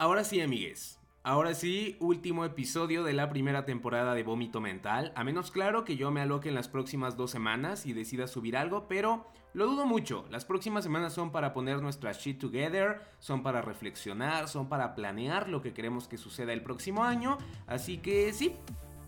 Ahora sí, amigues. Ahora sí, último episodio de la primera temporada de Vómito Mental. A menos claro que yo me aloque en las próximas dos semanas y decida subir algo, pero lo dudo mucho. Las próximas semanas son para poner nuestra shit together, son para reflexionar, son para planear lo que queremos que suceda el próximo año. Así que sí,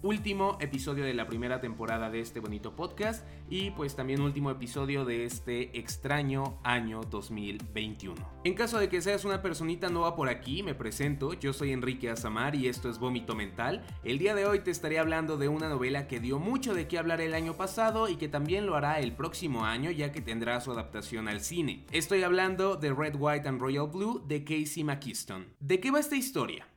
último episodio de la primera temporada de este bonito podcast y pues también último episodio de este extraño año 2021. En caso de que seas una personita nueva por aquí, me presento, yo soy Enrique Azamar y esto es Vómito Mental. El día de hoy te estaré hablando de una novela que dio mucho de qué hablar el año pasado y que también lo hará el próximo año ya que tendrá su adaptación al cine. Estoy hablando de Red, White and Royal Blue de Casey McKeeston. ¿De qué va esta historia?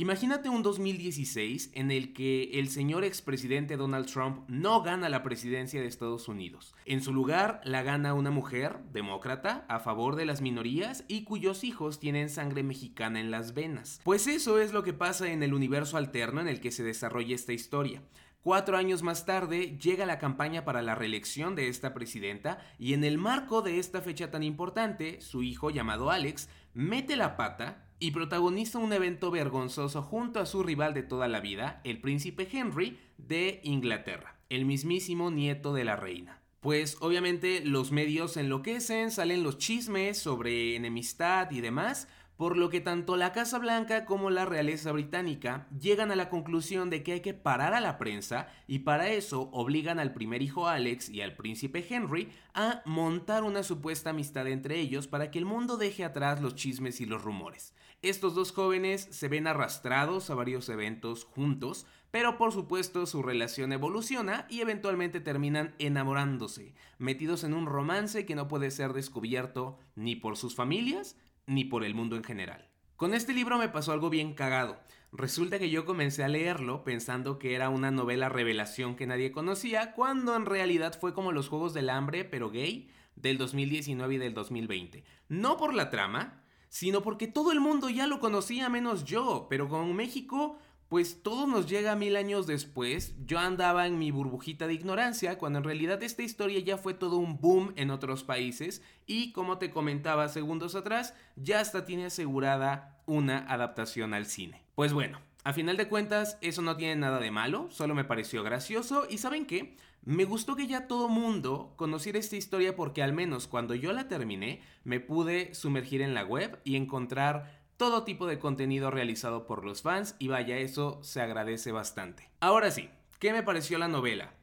Imagínate un 2016 en el que el señor expresidente Donald Trump no gana la presidencia de Estados Unidos. En su lugar la gana una mujer, demócrata, a favor de las minorías y cuyos hijos tienen sangre mexicana en las venas. Pues eso es lo que pasa en el universo alterno en el que se desarrolla esta historia. Cuatro años más tarde llega la campaña para la reelección de esta presidenta y en el marco de esta fecha tan importante, su hijo llamado Alex mete la pata y protagoniza un evento vergonzoso junto a su rival de toda la vida, el príncipe Henry de Inglaterra, el mismísimo nieto de la reina. Pues obviamente los medios enloquecen, salen los chismes sobre enemistad y demás, por lo que tanto la Casa Blanca como la realeza británica llegan a la conclusión de que hay que parar a la prensa y para eso obligan al primer hijo Alex y al príncipe Henry a montar una supuesta amistad entre ellos para que el mundo deje atrás los chismes y los rumores. Estos dos jóvenes se ven arrastrados a varios eventos juntos, pero por supuesto su relación evoluciona y eventualmente terminan enamorándose, metidos en un romance que no puede ser descubierto ni por sus familias ni por el mundo en general. Con este libro me pasó algo bien cagado. Resulta que yo comencé a leerlo pensando que era una novela revelación que nadie conocía, cuando en realidad fue como los Juegos del Hambre, pero gay, del 2019 y del 2020. No por la trama, sino porque todo el mundo ya lo conocía menos yo, pero con México pues todo nos llega mil años después. Yo andaba en mi burbujita de ignorancia cuando en realidad esta historia ya fue todo un boom en otros países y como te comentaba segundos atrás, ya hasta tiene asegurada una adaptación al cine. Pues bueno, a final de cuentas eso no tiene nada de malo, solo me pareció gracioso y ¿saben qué? Me gustó que ya todo mundo conociera esta historia porque al menos cuando yo la terminé me pude sumergir en la web y encontrar todo tipo de contenido realizado por los fans y vaya, eso se agradece bastante. Ahora sí, ¿qué me pareció la novela?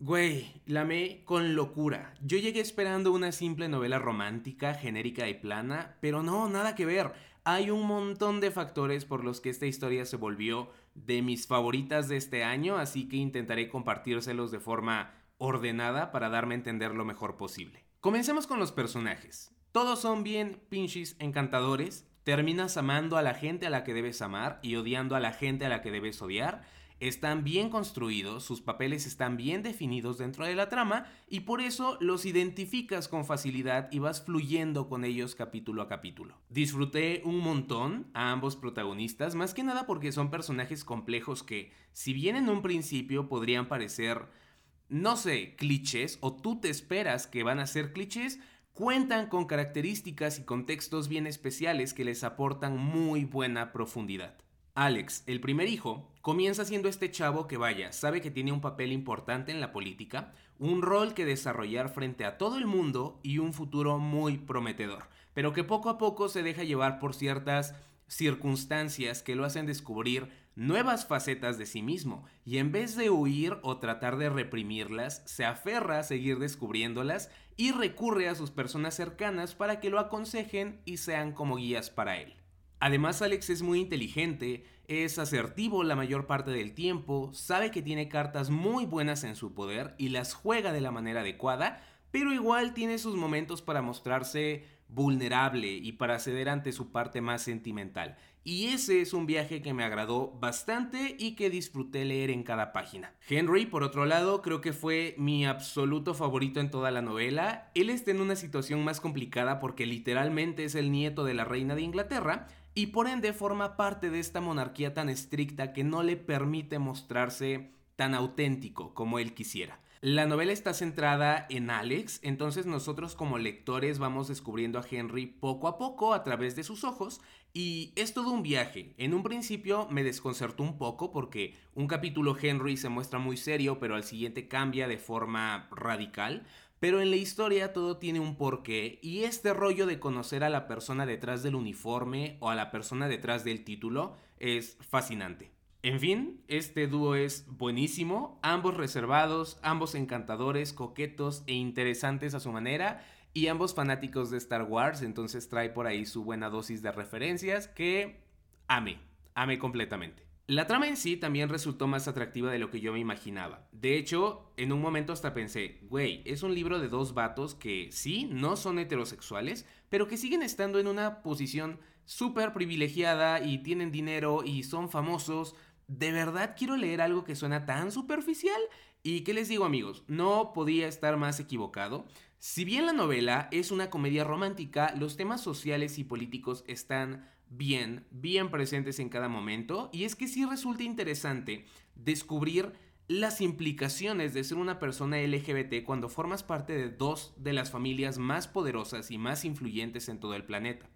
Güey, la amé con locura. Yo llegué esperando una simple novela romántica, genérica y plana, pero no, nada que ver. Hay un montón de factores por los que esta historia se volvió de mis favoritas de este año, así que intentaré compartírselos de forma ordenada para darme a entender lo mejor posible. Comencemos con los personajes. Todos son bien pinches encantadores, terminas amando a la gente a la que debes amar y odiando a la gente a la que debes odiar. Están bien construidos, sus papeles están bien definidos dentro de la trama y por eso los identificas con facilidad y vas fluyendo con ellos capítulo a capítulo. Disfruté un montón a ambos protagonistas, más que nada porque son personajes complejos que, si bien en un principio podrían parecer, no sé, clichés o tú te esperas que van a ser clichés, cuentan con características y contextos bien especiales que les aportan muy buena profundidad. Alex, el primer hijo, comienza siendo este chavo que vaya, sabe que tiene un papel importante en la política, un rol que desarrollar frente a todo el mundo y un futuro muy prometedor, pero que poco a poco se deja llevar por ciertas circunstancias que lo hacen descubrir nuevas facetas de sí mismo y en vez de huir o tratar de reprimirlas, se aferra a seguir descubriéndolas y recurre a sus personas cercanas para que lo aconsejen y sean como guías para él. Además Alex es muy inteligente, es asertivo la mayor parte del tiempo, sabe que tiene cartas muy buenas en su poder y las juega de la manera adecuada, pero igual tiene sus momentos para mostrarse vulnerable y para ceder ante su parte más sentimental. Y ese es un viaje que me agradó bastante y que disfruté leer en cada página. Henry, por otro lado, creo que fue mi absoluto favorito en toda la novela. Él está en una situación más complicada porque literalmente es el nieto de la reina de Inglaterra y por ende forma parte de esta monarquía tan estricta que no le permite mostrarse tan auténtico como él quisiera. La novela está centrada en Alex, entonces nosotros como lectores vamos descubriendo a Henry poco a poco a través de sus ojos y es todo un viaje. En un principio me desconcertó un poco porque un capítulo Henry se muestra muy serio pero al siguiente cambia de forma radical. Pero en la historia todo tiene un porqué y este rollo de conocer a la persona detrás del uniforme o a la persona detrás del título es fascinante. En fin, este dúo es buenísimo, ambos reservados, ambos encantadores, coquetos e interesantes a su manera, y ambos fanáticos de Star Wars, entonces trae por ahí su buena dosis de referencias que ame, ame completamente. La trama en sí también resultó más atractiva de lo que yo me imaginaba. De hecho, en un momento hasta pensé, güey, es un libro de dos vatos que sí, no son heterosexuales, pero que siguen estando en una posición súper privilegiada y tienen dinero y son famosos, ¿de verdad quiero leer algo que suena tan superficial? ¿Y qué les digo amigos? No podía estar más equivocado. Si bien la novela es una comedia romántica, los temas sociales y políticos están bien, bien presentes en cada momento. Y es que sí resulta interesante descubrir las implicaciones de ser una persona LGBT cuando formas parte de dos de las familias más poderosas y más influyentes en todo el planeta.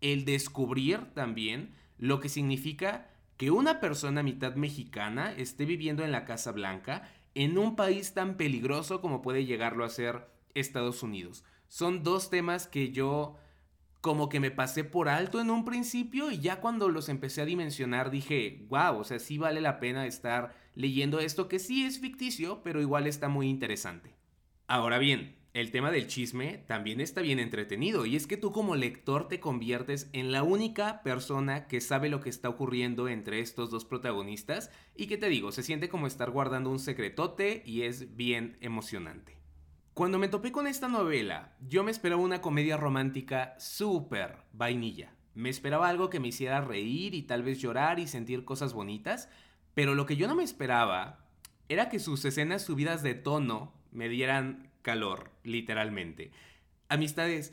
El descubrir también lo que significa que una persona mitad mexicana esté viviendo en la Casa Blanca en un país tan peligroso como puede llegarlo a ser Estados Unidos. Son dos temas que yo como que me pasé por alto en un principio y ya cuando los empecé a dimensionar dije, wow, o sea, sí vale la pena estar leyendo esto que sí es ficticio, pero igual está muy interesante. Ahora bien, el tema del chisme también está bien entretenido y es que tú como lector te conviertes en la única persona que sabe lo que está ocurriendo entre estos dos protagonistas y que te digo, se siente como estar guardando un secretote y es bien emocionante. Cuando me topé con esta novela, yo me esperaba una comedia romántica súper vainilla. Me esperaba algo que me hiciera reír y tal vez llorar y sentir cosas bonitas, pero lo que yo no me esperaba era que sus escenas subidas de tono me dieran calor, literalmente. Amistades,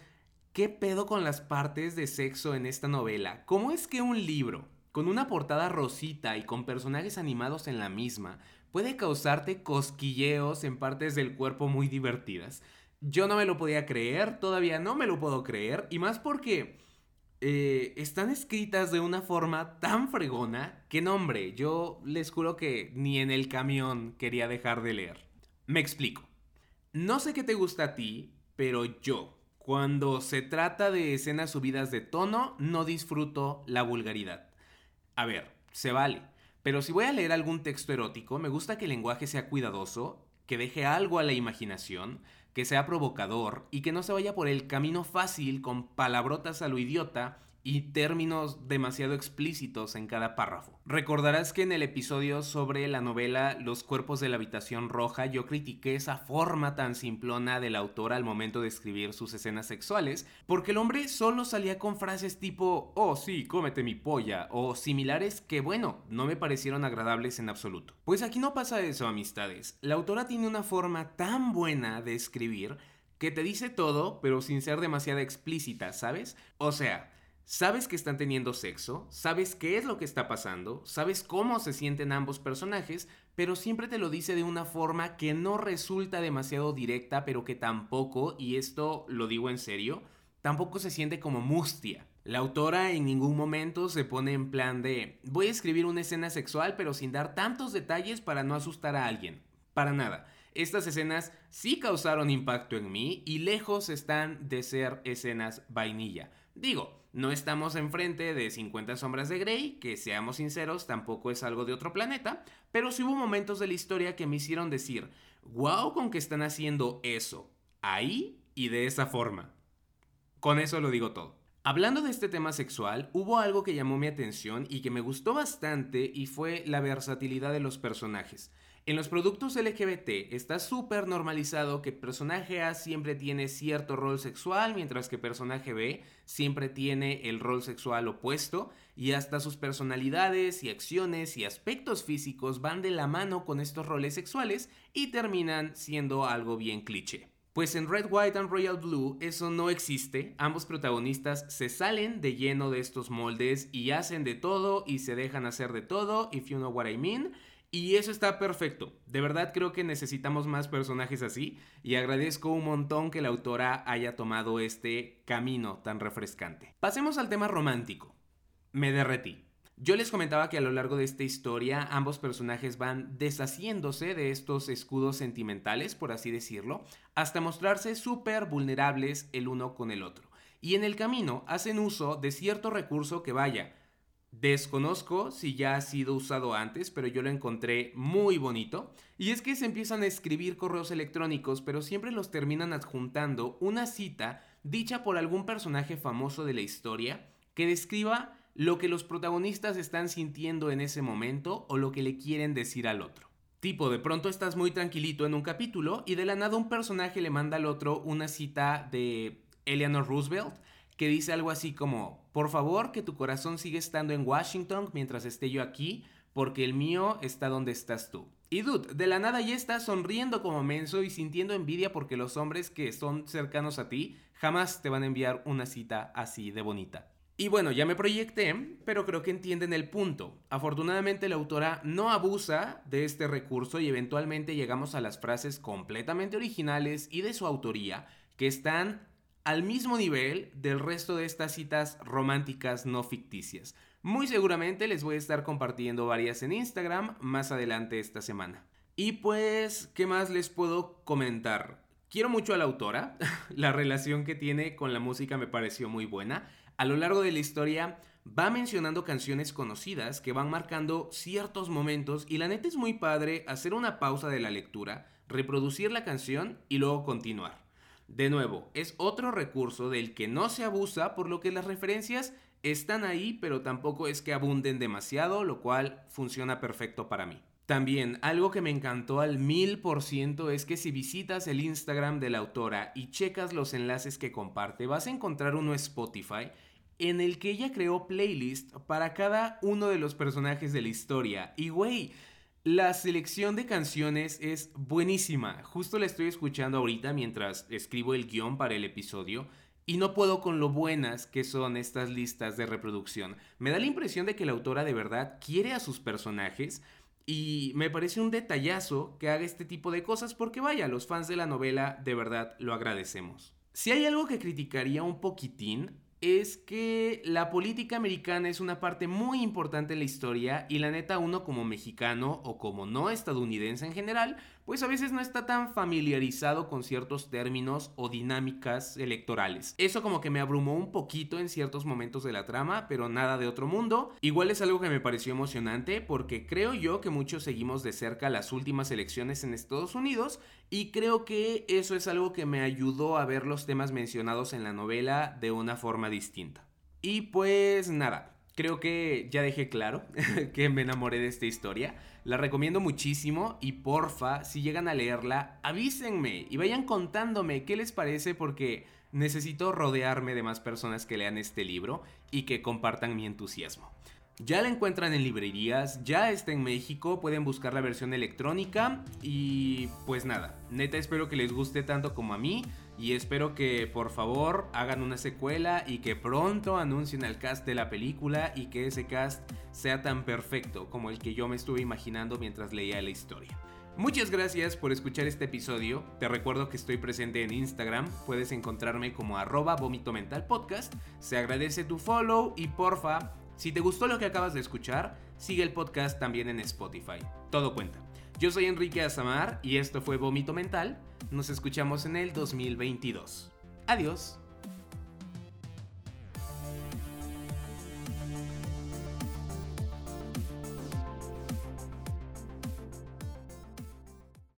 ¿qué pedo con las partes de sexo en esta novela? ¿Cómo es que un libro, con una portada rosita y con personajes animados en la misma, puede causarte cosquilleos en partes del cuerpo muy divertidas? Yo no me lo podía creer, todavía no me lo puedo creer, y más porque eh, están escritas de una forma tan fregona que no, hombre, yo les juro que ni en el camión quería dejar de leer. Me explico. No sé qué te gusta a ti, pero yo, cuando se trata de escenas subidas de tono, no disfruto la vulgaridad. A ver, se vale. Pero si voy a leer algún texto erótico, me gusta que el lenguaje sea cuidadoso, que deje algo a la imaginación, que sea provocador y que no se vaya por el camino fácil con palabrotas a lo idiota y términos demasiado explícitos en cada párrafo. Recordarás que en el episodio sobre la novela Los cuerpos de la habitación roja yo critiqué esa forma tan simplona del autor al momento de escribir sus escenas sexuales, porque el hombre solo salía con frases tipo, oh sí, cómete mi polla, o similares que bueno, no me parecieron agradables en absoluto. Pues aquí no pasa eso, amistades. La autora tiene una forma tan buena de escribir que te dice todo, pero sin ser demasiado explícita, ¿sabes? O sea, Sabes que están teniendo sexo, sabes qué es lo que está pasando, sabes cómo se sienten ambos personajes, pero siempre te lo dice de una forma que no resulta demasiado directa, pero que tampoco, y esto lo digo en serio, tampoco se siente como mustia. La autora en ningún momento se pone en plan de voy a escribir una escena sexual pero sin dar tantos detalles para no asustar a alguien. Para nada. Estas escenas sí causaron impacto en mí y lejos están de ser escenas vainilla. Digo, no estamos enfrente de 50 sombras de Grey, que seamos sinceros, tampoco es algo de otro planeta, pero sí hubo momentos de la historia que me hicieron decir, wow con que están haciendo eso, ahí y de esa forma. Con eso lo digo todo. Hablando de este tema sexual, hubo algo que llamó mi atención y que me gustó bastante y fue la versatilidad de los personajes. En los productos LGBT está súper normalizado que personaje A siempre tiene cierto rol sexual, mientras que personaje B siempre tiene el rol sexual opuesto, y hasta sus personalidades y acciones y aspectos físicos van de la mano con estos roles sexuales y terminan siendo algo bien cliché. Pues en Red, White and Royal Blue eso no existe, ambos protagonistas se salen de lleno de estos moldes y hacen de todo y se dejan hacer de todo, if you know what I mean, Y eso está perfecto. De verdad creo que necesitamos más personajes así y agradezco un montón que la autora haya tomado este camino tan refrescante. Pasemos al tema romántico. Me derretí. Yo les comentaba que a lo largo de esta historia ambos personajes van deshaciéndose de estos escudos sentimentales, por así decirlo, hasta mostrarse súper vulnerables el uno con el otro. Y en el camino hacen uso de cierto recurso que vaya, desconozco si ya ha sido usado antes, pero yo lo encontré muy bonito. Y es que se empiezan a escribir correos electrónicos, pero siempre los terminan adjuntando una cita dicha por algún personaje famoso de la historia que describa lo que los protagonistas están sintiendo en ese momento o lo que le quieren decir al otro. Tipo, de pronto estás muy tranquilito en un capítulo y de la nada un personaje le manda al otro una cita de Eleanor Roosevelt que dice algo así como, por favor que tu corazón siga estando en Washington mientras esté yo aquí, porque el mío está donde estás tú. Y dude, de la nada ya estás sonriendo como menso y sintiendo envidia porque los hombres que son cercanos a ti jamás te van a enviar una cita así de bonita. Y bueno, ya me proyecté, pero creo que entienden el punto. Afortunadamente la autora no abusa de este recurso y eventualmente llegamos a las frases completamente originales y de su autoría que están al mismo nivel del resto de estas citas románticas no ficticias. Muy seguramente les voy a estar compartiendo varias en Instagram más adelante esta semana. Y pues, ¿qué más les puedo comentar? Quiero mucho a la autora, la relación que tiene con la música me pareció muy buena a lo largo de la historia va mencionando canciones conocidas que van marcando ciertos momentos y la neta es muy padre hacer una pausa de la lectura, reproducir la canción y luego continuar. De nuevo, es otro recurso del que no se abusa por lo que las referencias están ahí pero tampoco es que abunden demasiado, lo cual funciona perfecto para mí. También algo que me encantó al mil por ciento es que si visitas el Instagram de la autora y checas los enlaces que comparte, vas a encontrar uno Spotify en el que ella creó playlist para cada uno de los personajes de la historia. Y güey, la selección de canciones es buenísima. Justo la estoy escuchando ahorita mientras escribo el guion para el episodio. Y no puedo con lo buenas que son estas listas de reproducción. Me da la impresión de que la autora de verdad quiere a sus personajes y me parece un detallazo que haga este tipo de cosas porque vaya, los fans de la novela de verdad lo agradecemos. Si hay algo que criticaría un poquitín es que la política americana es una parte muy importante en la historia y la neta uno como mexicano o como no estadounidense en general, pues a veces no está tan familiarizado con ciertos términos o dinámicas electorales. Eso como que me abrumó un poquito en ciertos momentos de la trama, pero nada de otro mundo. Igual es algo que me pareció emocionante porque creo yo que muchos seguimos de cerca las últimas elecciones en Estados Unidos y creo que eso es algo que me ayudó a ver los temas mencionados en la novela de una forma distinta. Y pues nada, creo que ya dejé claro que me enamoré de esta historia. La recomiendo muchísimo y porfa, si llegan a leerla, avísenme y vayan contándome qué les parece porque necesito rodearme de más personas que lean este libro y que compartan mi entusiasmo. Ya la encuentran en librerías, ya está en México, pueden buscar la versión electrónica y pues nada, neta espero que les guste tanto como a mí y espero que por favor hagan una secuela y que pronto anuncien el cast de la película y que ese cast sea tan perfecto como el que yo me estuve imaginando mientras leía la historia. Muchas gracias por escuchar este episodio. Te recuerdo que estoy presente en Instagram. Puedes encontrarme como arroba vómito mental podcast. Se agradece tu follow y porfa, si te gustó lo que acabas de escuchar, sigue el podcast también en Spotify. Todo cuenta. Yo soy Enrique Azamar y esto fue Vómito Mental. Nos escuchamos en el 2022. Adiós.